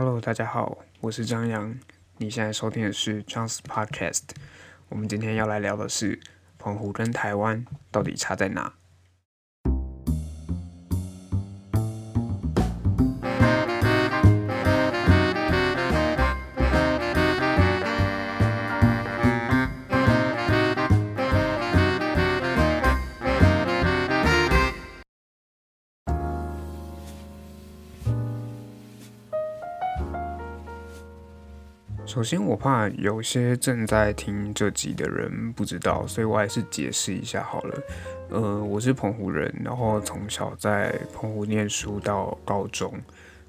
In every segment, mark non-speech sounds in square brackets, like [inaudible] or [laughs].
Hello，大家好，我是张扬。你现在收听的是 John's Podcast。我们今天要来聊的是澎湖跟台湾到底差在哪？首先，我怕有些正在听这集的人不知道，所以我还是解释一下好了。呃，我是澎湖人，然后从小在澎湖念书到高中，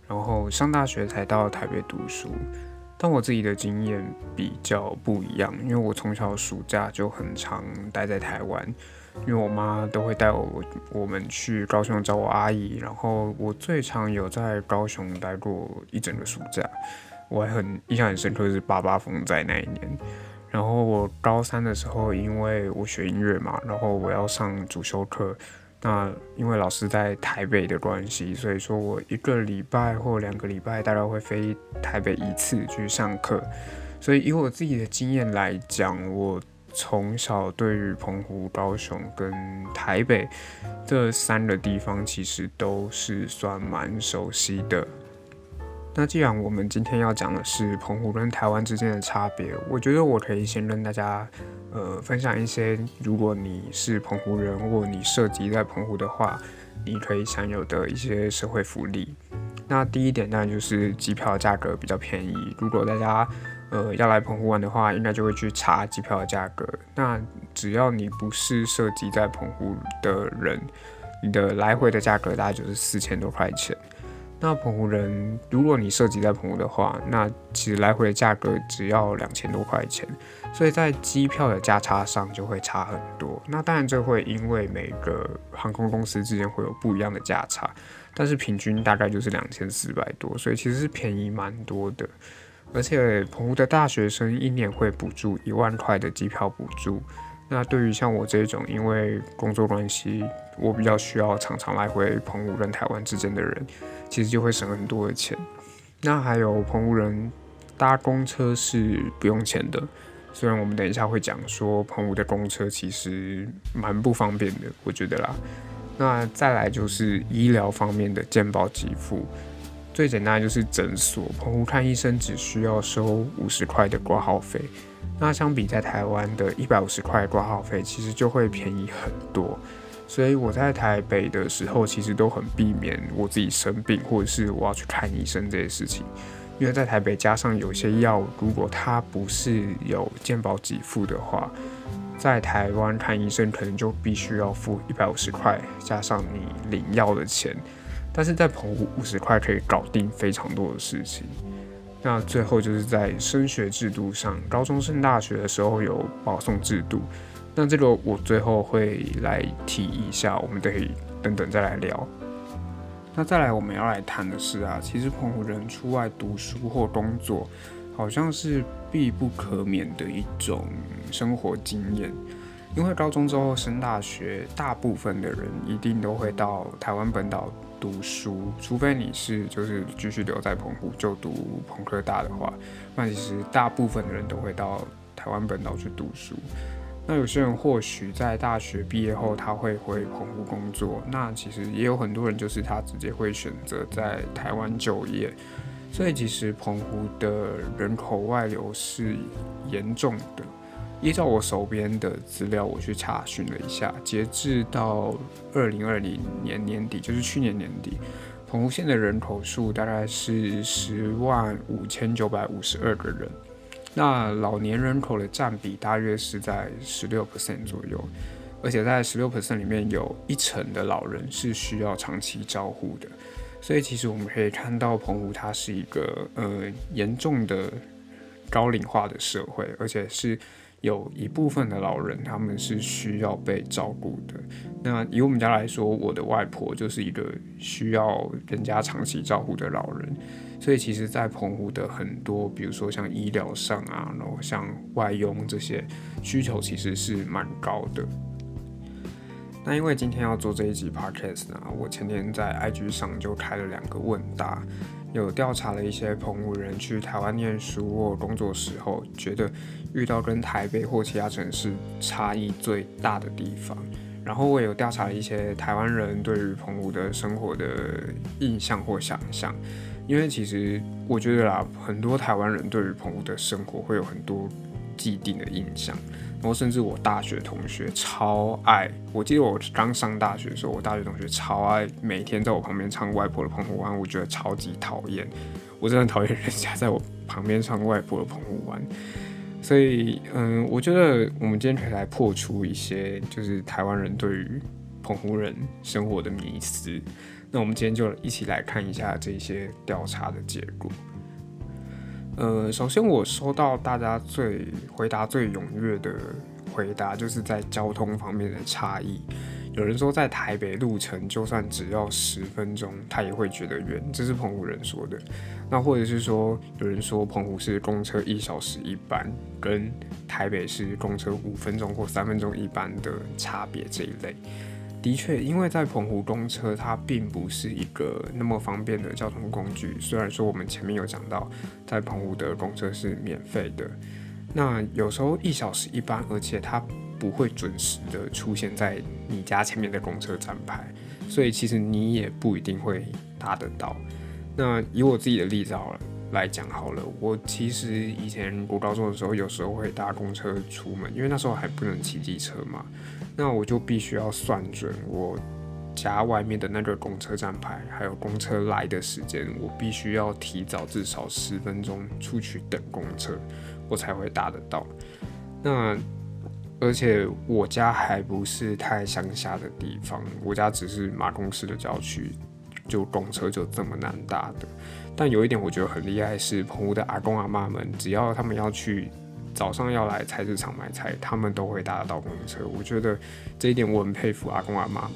然后上大学才到台北读书。但我自己的经验比较不一样，因为我从小暑假就很常待在台湾，因为我妈都会带我我们去高雄找我阿姨，然后我最常有在高雄待过一整个暑假。我很印象很深刻是八八风灾那一年，然后我高三的时候，因为我学音乐嘛，然后我要上主修课，那因为老师在台北的关系，所以说我一个礼拜或两个礼拜大概会飞台北一次去上课，所以以我自己的经验来讲，我从小对于澎湖、高雄跟台北这三个地方其实都是算蛮熟悉的。那既然我们今天要讲的是澎湖跟台湾之间的差别，我觉得我可以先跟大家，呃，分享一些，如果你是澎湖人或你涉及在澎湖的话，你可以享有的一些社会福利。那第一点当然就是机票价格比较便宜。如果大家呃要来澎湖玩的话，应该就会去查机票的价格。那只要你不是涉及在澎湖的人，你的来回的价格大概就是四千多块钱。那澎湖人，如果你涉及在澎湖的话，那其实来回的价格只要两千多块钱，所以在机票的价差上就会差很多。那当然这会因为每个航空公司之间会有不一样的价差，但是平均大概就是两千四百多，所以其实是便宜蛮多的。而且澎湖的大学生一年会补助一万块的机票补助。那对于像我这种因为工作关系，我比较需要常常来回澎湖跟台湾之间的人，其实就会省很多的钱。那还有澎湖人搭公车是不用钱的，虽然我们等一下会讲说澎湖的公车其实蛮不方便的，我觉得啦。那再来就是医疗方面的健保给付，最简单就是诊所，澎湖看医生只需要收五十块的挂号费。那相比在台湾的一百五十块挂号费，其实就会便宜很多。所以我在台北的时候，其实都很避免我自己生病或者是我要去看医生这些事情，因为在台北加上有些药，如果它不是有健保给付的话，在台湾看医生可能就必须要付一百五十块，加上你领药的钱。但是在澎湖五十块可以搞定非常多的事情。那最后就是在升学制度上，高中升大学的时候有保送制度，那这个我最后会来提一下，我们得等等再来聊。那再来我们要来谈的是啊，其实澎湖人出外读书或工作，好像是必不可免的一种生活经验。因为高中之后升大学，大部分的人一定都会到台湾本岛。读书，除非你是就是继续留在澎湖就读澎科大的话，那其实大部分的人都会到台湾本岛去读书。那有些人或许在大学毕业后他会回澎湖工作，那其实也有很多人就是他直接会选择在台湾就业。所以其实澎湖的人口外流是严重的。依照我手边的资料，我去查询了一下，截至到二零二零年年底，就是去年年底，澎湖县的人口数大概是十万五千九百五十二个人。那老年人口的占比大约是在十六 percent 左右，而且在十六 percent 里面有一成的老人是需要长期照护的。所以其实我们可以看到，澎湖它是一个呃严重的高龄化的社会，而且是。有一部分的老人，他们是需要被照顾的。那以我们家来说，我的外婆就是一个需要人家长期照顾的老人。所以，其实，在澎湖的很多，比如说像医疗上啊，然后像外佣这些需求，其实是蛮高的。那因为今天要做这一集 podcast 呢，我前天在 IG 上就开了两个问答。有调查了一些澎湖人去台湾念书或工作时候，觉得遇到跟台北或其他城市差异最大的地方。然后我有调查了一些台湾人对于澎湖的生活的印象或想象，因为其实我觉得啦，很多台湾人对于澎湖的生活会有很多既定的印象。然后甚至我大学同学超爱，我记得我刚上大学的时候，我大学同学超爱每天在我旁边唱外婆的澎湖湾，我觉得超级讨厌，我真的讨厌人家在我旁边唱外婆的澎湖湾。所以，嗯，我觉得我们今天可以来破除一些就是台湾人对于澎湖人生活的迷思。那我们今天就一起来看一下这些调查的结果。呃，首先我收到大家最回答最踊跃的回答，就是在交通方面的差异。有人说在台北路程就算只要十分钟，他也会觉得远，这是澎湖人说的。那或者是说，有人说澎湖是公车一小时一班，跟台北是公车五分钟或三分钟一班的差别这一类。的确，因为在澎湖公车，它并不是一个那么方便的交通工具。虽然说我们前面有讲到，在澎湖的公车是免费的，那有时候一小时一班，而且它不会准时的出现在你家前面的公车站牌，所以其实你也不一定会搭得到。那以我自己的例子好了来讲好了，我其实以前读高中的时候，有时候会搭公车出门，因为那时候还不能骑机车嘛。那我就必须要算准我家外面的那个公车站牌，还有公车来的时间，我必须要提早至少十分钟出去等公车，我才会搭得到。那而且我家还不是太乡下的地方，我家只是马公市的郊区，就公车就这么难搭的。但有一点我觉得很厉害是，澎湖的阿公阿妈们，只要他们要去。早上要来菜市场买菜，他们都会搭到公车。我觉得这一点我很佩服阿公阿妈。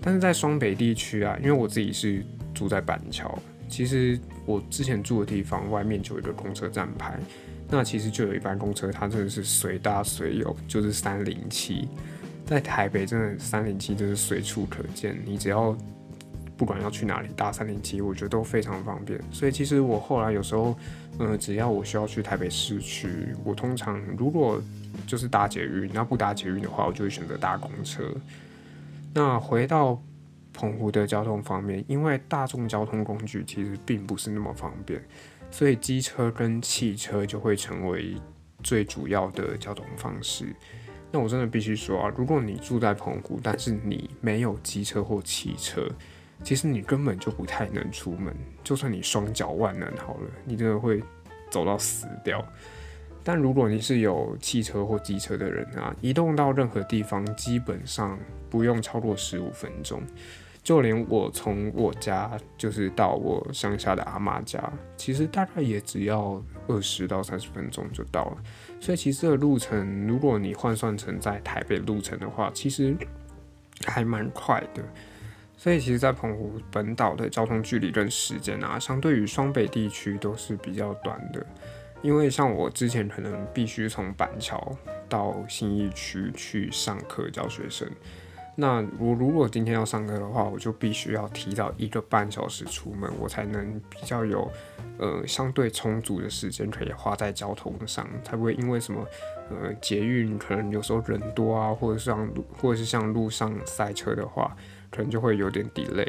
但是在双北地区啊，因为我自己是住在板桥，其实我之前住的地方外面就有一个公车站牌，那其实就有一班公车，它真的是随搭随有，就是三零七。在台北真的三零七真是随处可见，你只要。不管要去哪里搭三零七，我觉得都非常方便。所以其实我后来有时候，嗯，只要我需要去台北市区，我通常如果就是搭捷运，那不搭捷运的话，我就会选择搭公车。那回到澎湖的交通方面，因为大众交通工具其实并不是那么方便，所以机车跟汽车就会成为最主要的交通方式。那我真的必须说啊，如果你住在澎湖，但是你没有机车或汽车，其实你根本就不太能出门，就算你双脚万能好了，你真的会走到死掉。但如果你是有汽车或机车的人啊，移动到任何地方基本上不用超过十五分钟。就连我从我家就是到我乡下的阿妈家，其实大概也只要二十到三十分钟就到了。所以其实这个路程，如果你换算成在台北路程的话，其实还蛮快的。所以其实，在澎湖本岛的交通距离跟时间啊，相对于双北地区都是比较短的。因为像我之前可能必须从板桥到新义区去上课教学生，那我如果今天要上课的话，我就必须要提早一个半小时出门，我才能比较有呃相对充足的时间可以花在交通上，才不会因为什么呃捷运可能有时候人多啊，或者是像路或者是像路上塞车的话。可能就会有点 delay。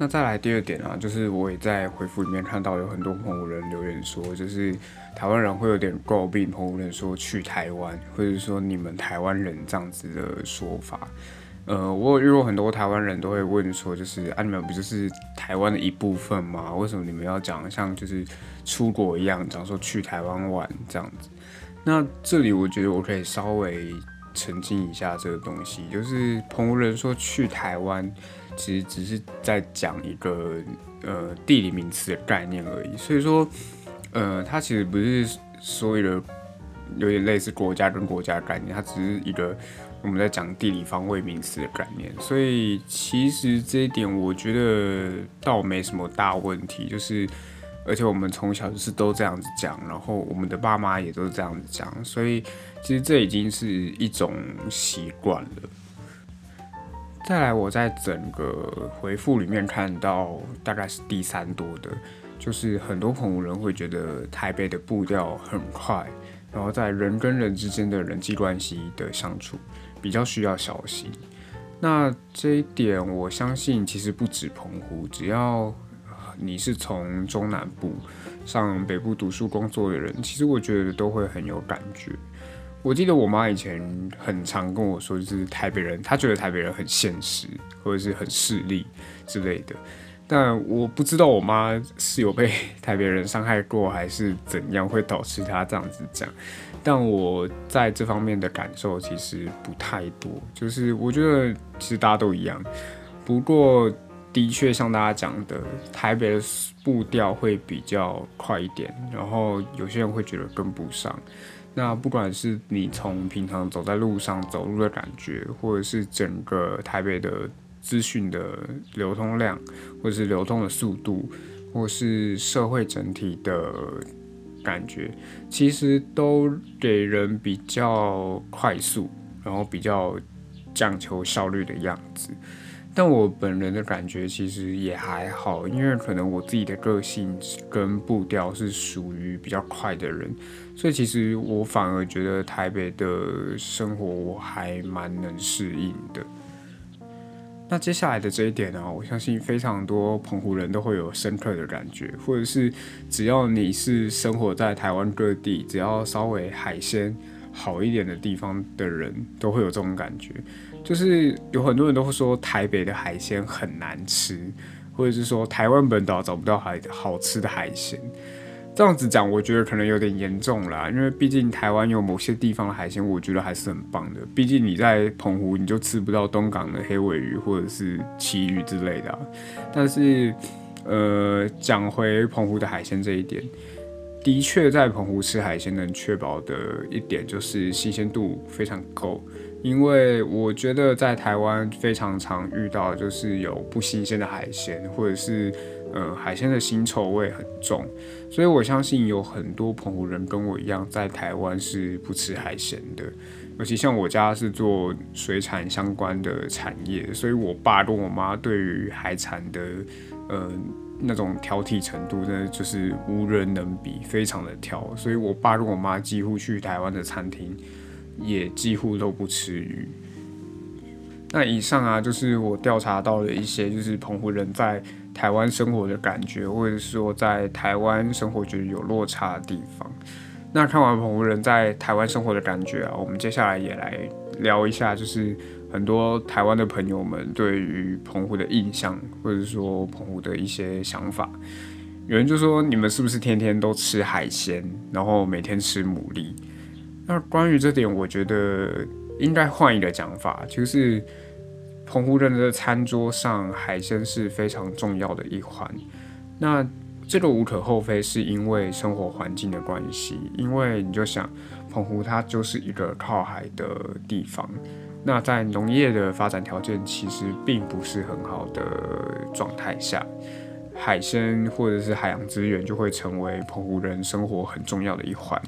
那再来第二点啊，就是我也在回复里面看到有很多澎湖人留言说，就是台湾人会有点诟病澎湖人说去台湾，或者说你们台湾人这样子的说法。呃，我有遇过很多台湾人都会问说，就是啊，你们不就是台湾的一部分吗？为什么你们要讲像就是出国一样，讲说去台湾玩这样子？那这里我觉得我可以稍微。澄清一下这个东西，就是澎湖人说去台湾，其实只是在讲一个呃地理名词的概念而已。所以说，呃，它其实不是说一个有点类似国家跟国家概念，它只是一个我们在讲地理方位名词的概念。所以其实这一点我觉得倒没什么大问题，就是而且我们从小就是都这样子讲，然后我们的爸妈也都是这样子讲，所以。其实这已经是一种习惯了。再来，我在整个回复里面看到，大概是第三多的，就是很多澎湖人会觉得台北的步调很快，然后在人跟人之间的人际关系的相处比较需要小心。那这一点，我相信其实不止澎湖，只要你是从中南部上北部读书工作的人，其实我觉得都会很有感觉。我记得我妈以前很常跟我说，就是台北人，她觉得台北人很现实，或者是很势利之类的。但我不知道我妈是有被 [laughs] 台北人伤害过，还是怎样，会导致她这样子讲。但我在这方面的感受其实不太多，就是我觉得其实大家都一样。不过的确像大家讲的，台北的步调会比较快一点，然后有些人会觉得跟不上。那不管是你从平常走在路上走路的感觉，或者是整个台北的资讯的流通量，或者是流通的速度，或是社会整体的感觉，其实都给人比较快速，然后比较讲求效率的样子。但我本人的感觉其实也还好，因为可能我自己的个性跟步调是属于比较快的人，所以其实我反而觉得台北的生活我还蛮能适应的。那接下来的这一点呢，我相信非常多澎湖人都会有深刻的感觉，或者是只要你是生活在台湾各地，只要稍微海鲜好一点的地方的人，都会有这种感觉。就是有很多人都会说台北的海鲜很难吃，或者是说台湾本岛找不到海好吃的海鲜。这样子讲，我觉得可能有点严重啦，因为毕竟台湾有某些地方的海鲜，我觉得还是很棒的。毕竟你在澎湖，你就吃不到东港的黑尾鱼或者是旗鱼之类的。但是，呃，讲回澎湖的海鲜这一点，的确在澎湖吃海鲜能确保的一点就是新鲜度非常够。因为我觉得在台湾非常常遇到，就是有不新鲜的海鲜，或者是呃海鲜的腥臭味很重，所以我相信有很多澎湖人跟我一样，在台湾是不吃海鲜的。尤其像我家是做水产相关的产业，所以我爸跟我妈对于海产的呃那种挑剔程度，真的就是无人能比，非常的挑。所以我爸跟我妈几乎去台湾的餐厅。也几乎都不吃鱼。那以上啊，就是我调查到的一些，就是澎湖人在台湾生活的感觉，或者是说在台湾生活觉得有落差的地方。那看完澎湖人在台湾生活的感觉啊，我们接下来也来聊一下，就是很多台湾的朋友们对于澎湖的印象，或者说澎湖的一些想法。有人就说，你们是不是天天都吃海鲜，然后每天吃牡蛎？那关于这点，我觉得应该换一个讲法，就是澎湖人的餐桌上海鲜是非常重要的一环。那这个无可厚非，是因为生活环境的关系。因为你就想，澎湖它就是一个靠海的地方，那在农业的发展条件其实并不是很好的状态下，海鲜或者是海洋资源就会成为澎湖人生活很重要的一环。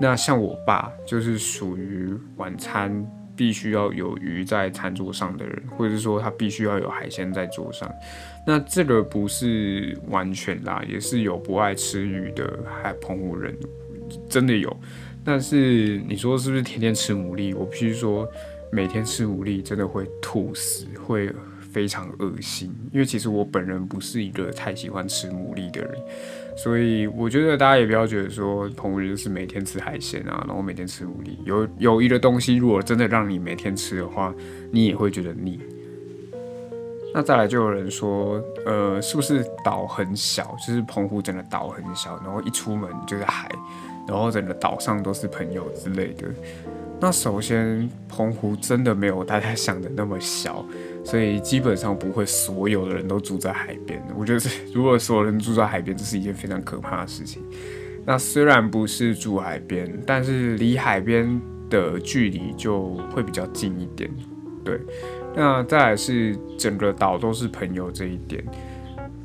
那像我爸就是属于晚餐必须要有鱼在餐桌上的人，或者是说他必须要有海鲜在桌上。那这个不是完全啦，也是有不爱吃鱼的海澎湖人，真的有。但是你说是不是天天吃牡蛎？我必须说，每天吃牡蛎真的会吐死，会非常恶心。因为其实我本人不是一个太喜欢吃牡蛎的人。所以我觉得大家也不要觉得说澎湖就是每天吃海鲜啊，然后每天吃牡蛎。有有一个东西，如果真的让你每天吃的话，你也会觉得腻。那再来就有人说，呃，是不是岛很小？就是澎湖整个岛很小，然后一出门就是海，然后整个岛上都是朋友之类的。那首先，澎湖真的没有大家想的那么小。所以基本上不会所有的人都住在海边。我觉得，[laughs] 如果所有人住在海边，这是一件非常可怕的事情。那虽然不是住海边，但是离海边的距离就会比较近一点。对，那再来是整个岛都是朋友这一点，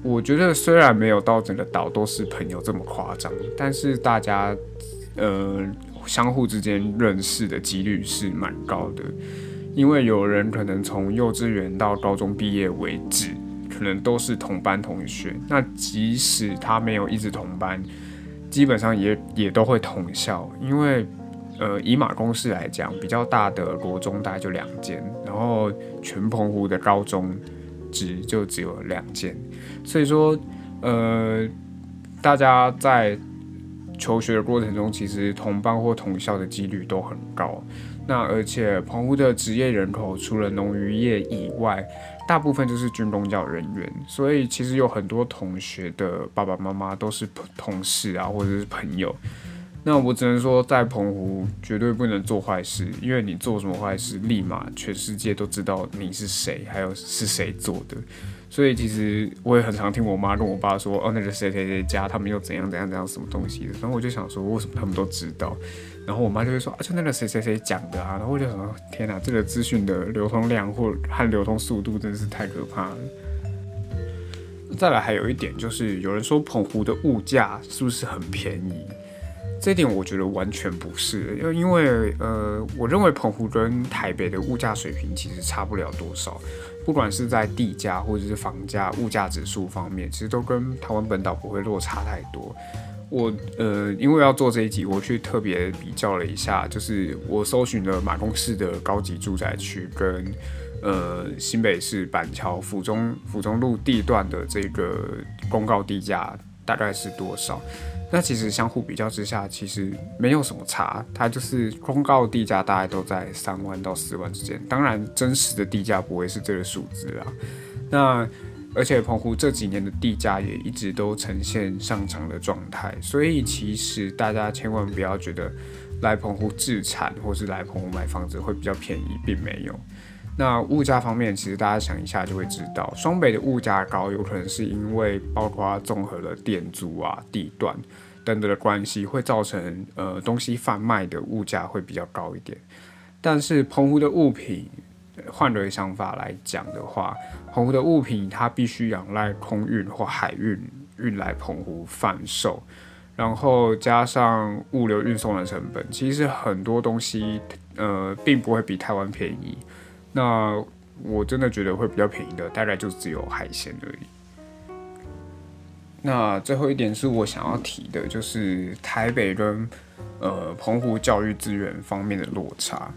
我觉得虽然没有到整个岛都是朋友这么夸张，但是大家呃相互之间认识的几率是蛮高的。因为有人可能从幼稚园到高中毕业为止，可能都是同班同学。那即使他没有一直同班，基本上也也都会同校。因为，呃，以马公市来讲，比较大的国中大概就两间，然后全澎湖的高中只就只有两间。所以说，呃，大家在求学的过程中，其实同班或同校的几率都很高。那而且澎湖的职业人口除了农渔业以外，大部分就是军工教人员，所以其实有很多同学的爸爸妈妈都是同事啊，或者是朋友。那我只能说，在澎湖绝对不能做坏事，因为你做什么坏事，立马全世界都知道你是谁，还有是谁做的。所以其实我也很常听我妈跟我爸说，哦，那个谁谁谁家他们又怎样怎样怎样什么东西的。然后我就想说，为什么他们都知道？然后我妈就会说，啊，就那个谁谁谁讲的啊。然后我就想，天哪，这个资讯的流通量或和流通速度真是太可怕了。再来还有一点就是，有人说澎湖的物价是不是很便宜？这点我觉得完全不是，因为因为呃，我认为澎湖跟台北的物价水平其实差不了多少，不管是在地价或者是房价、物价指数方面，其实都跟台湾本岛不会落差太多。我呃，因为要做这一集，我去特别比较了一下，就是我搜寻了马公市的高级住宅区跟呃新北市板桥府中府中路地段的这个公告地价大概是多少。那其实相互比较之下，其实没有什么差，它就是公告地价大概都在三万到四万之间。当然，真实的地价不会是这个数字啊。那而且澎湖这几年的地价也一直都呈现上涨的状态，所以其实大家千万不要觉得来澎湖自产或是来澎湖买房子会比较便宜，并没有。那物价方面，其实大家想一下就会知道，双北的物价高，有可能是因为包括综合了店租啊、地段等等的关系，会造成呃东西贩卖的物价会比较高一点。但是澎湖的物品，换个想法来讲的话，澎湖的物品它必须仰赖空运或海运运来澎湖贩售，然后加上物流运送的成本，其实很多东西呃并不会比台湾便宜。那我真的觉得会比较便宜的，大概就只有海鲜而已。那最后一点是我想要提的，就是台北跟呃澎湖教育资源方面的落差。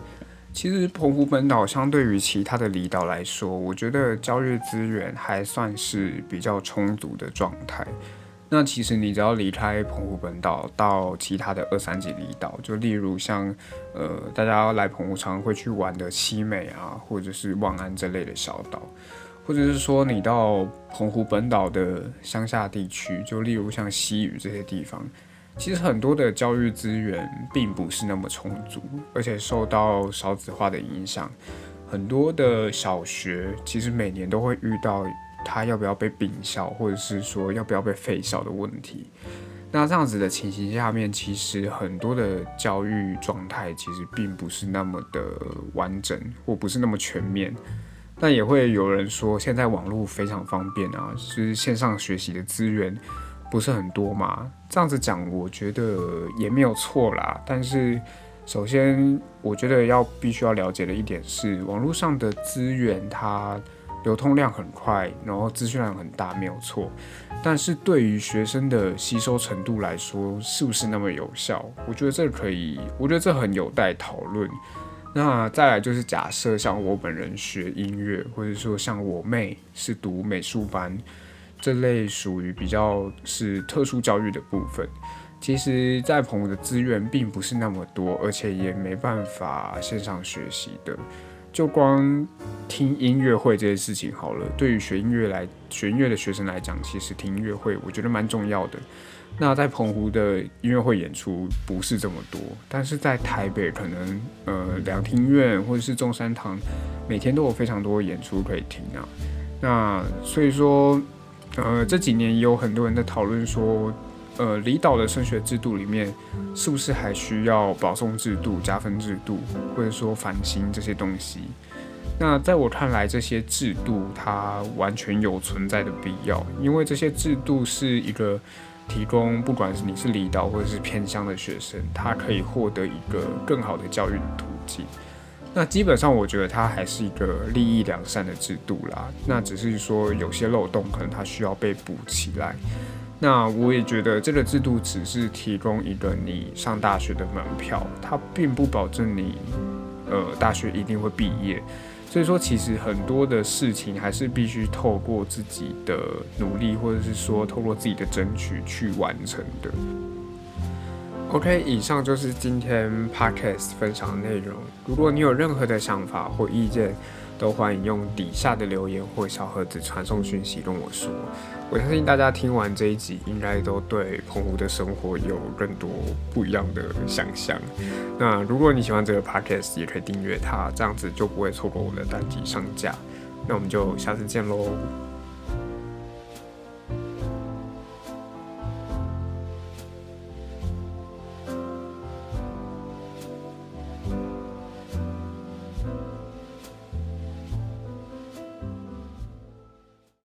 其实澎湖本岛相对于其他的离岛来说，我觉得教育资源还算是比较充足的状态。那其实你只要离开澎湖本岛到其他的二三级离岛，就例如像呃大家来澎湖常会去玩的西美啊，或者是望安这类的小岛，或者是说你到澎湖本岛的乡下地区，就例如像西屿这些地方，其实很多的教育资源并不是那么充足，而且受到少子化的影响，很多的小学其实每年都会遇到。他要不要被并校，或者是说要不要被废校的问题？那这样子的情形下面，其实很多的教育状态其实并不是那么的完整，或不是那么全面。但也会有人说，现在网络非常方便啊，是线上学习的资源不是很多嘛？这样子讲，我觉得也没有错啦。但是，首先我觉得要必须要了解的一点是，网络上的资源它。流通量很快，然后资讯量很大，没有错。但是对于学生的吸收程度来说，是不是那么有效？我觉得这可以，我觉得这很有待讨论。那再来就是假设像我本人学音乐，或者说像我妹是读美术班，这类属于比较是特殊教育的部分。其实，在朋友的资源并不是那么多，而且也没办法线上学习的。就光听音乐会这件事情好了，对于学音乐来学音乐的学生来讲，其实听音乐会我觉得蛮重要的。那在澎湖的音乐会演出不是这么多，但是在台北可能呃两厅院或者是中山堂，每天都有非常多演出可以听啊。那所以说，呃这几年也有很多人在讨论说。呃，离岛的升学制度里面，是不是还需要保送制度、加分制度，或者说繁星这些东西？那在我看来，这些制度它完全有存在的必要，因为这些制度是一个提供，不管是你是离岛或者是偏乡的学生，他可以获得一个更好的教育的途径。那基本上我觉得它还是一个利益良善的制度啦。那只是说有些漏洞可能它需要被补起来。那我也觉得这个制度只是提供一个你上大学的门票，它并不保证你呃大学一定会毕业。所以说，其实很多的事情还是必须透过自己的努力，或者是说透过自己的争取去完成的。OK，以上就是今天 Podcast 分享的内容。如果你有任何的想法或意见，都欢迎用底下的留言或小盒子传送讯息跟我说。我相信大家听完这一集，应该都对澎湖的生活有更多不一样的想象。那如果你喜欢这个 podcast，也可以订阅它，这样子就不会错过我的单集上架。那我们就下次见喽。